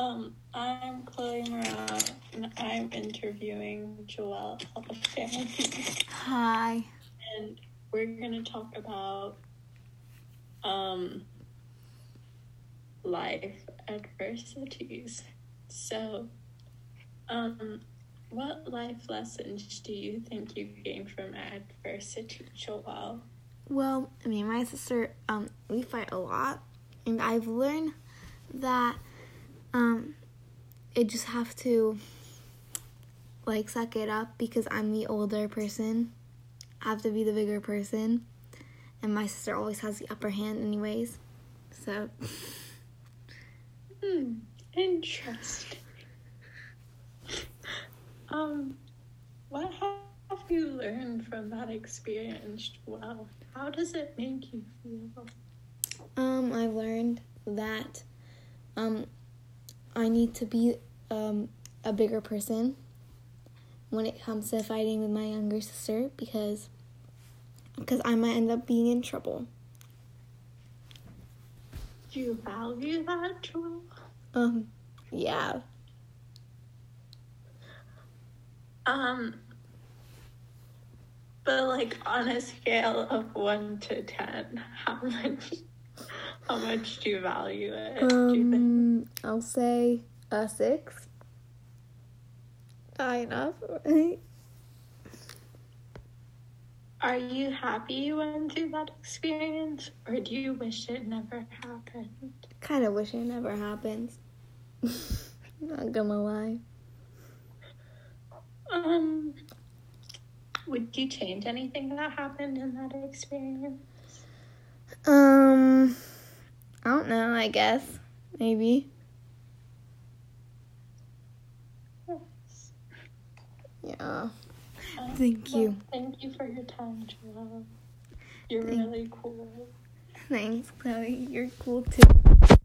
Um, I'm Chloe Morale, and I'm interviewing Joelle Hi. and we're gonna talk about um life adversities. So, um, what life lessons do you think you gained from adversity, Joelle? Well, me and my sister, um, we fight a lot, and I've learned that, um, I just have to, like, suck it up because I'm the older person. I have to be the bigger person, and my sister always has the upper hand, anyways. So, Hmm, interesting. um, what have you learned from that experience, Joelle? How does it make you feel? um, I've learned that, um, I need to be, um, a bigger person when it comes to fighting with my younger sister because because I might end up being in trouble. Do you value that, Joelle? Um, yeah. Um, but like on a scale of one to ten, how much, how much do you value it? do you? Um, I'll say a six. High enough. Are you happy you went through that experience, or do you wish it never happened? kind of wish it never happens. Not gonna lie. Um, would you change anything that happened in that experience? Um, I don't know. I guess maybe. Yeah. Um, Thank well, you. Thank you for your time, Joelle. You're Thank- really cool. Thanks, Chloe. You're cool too.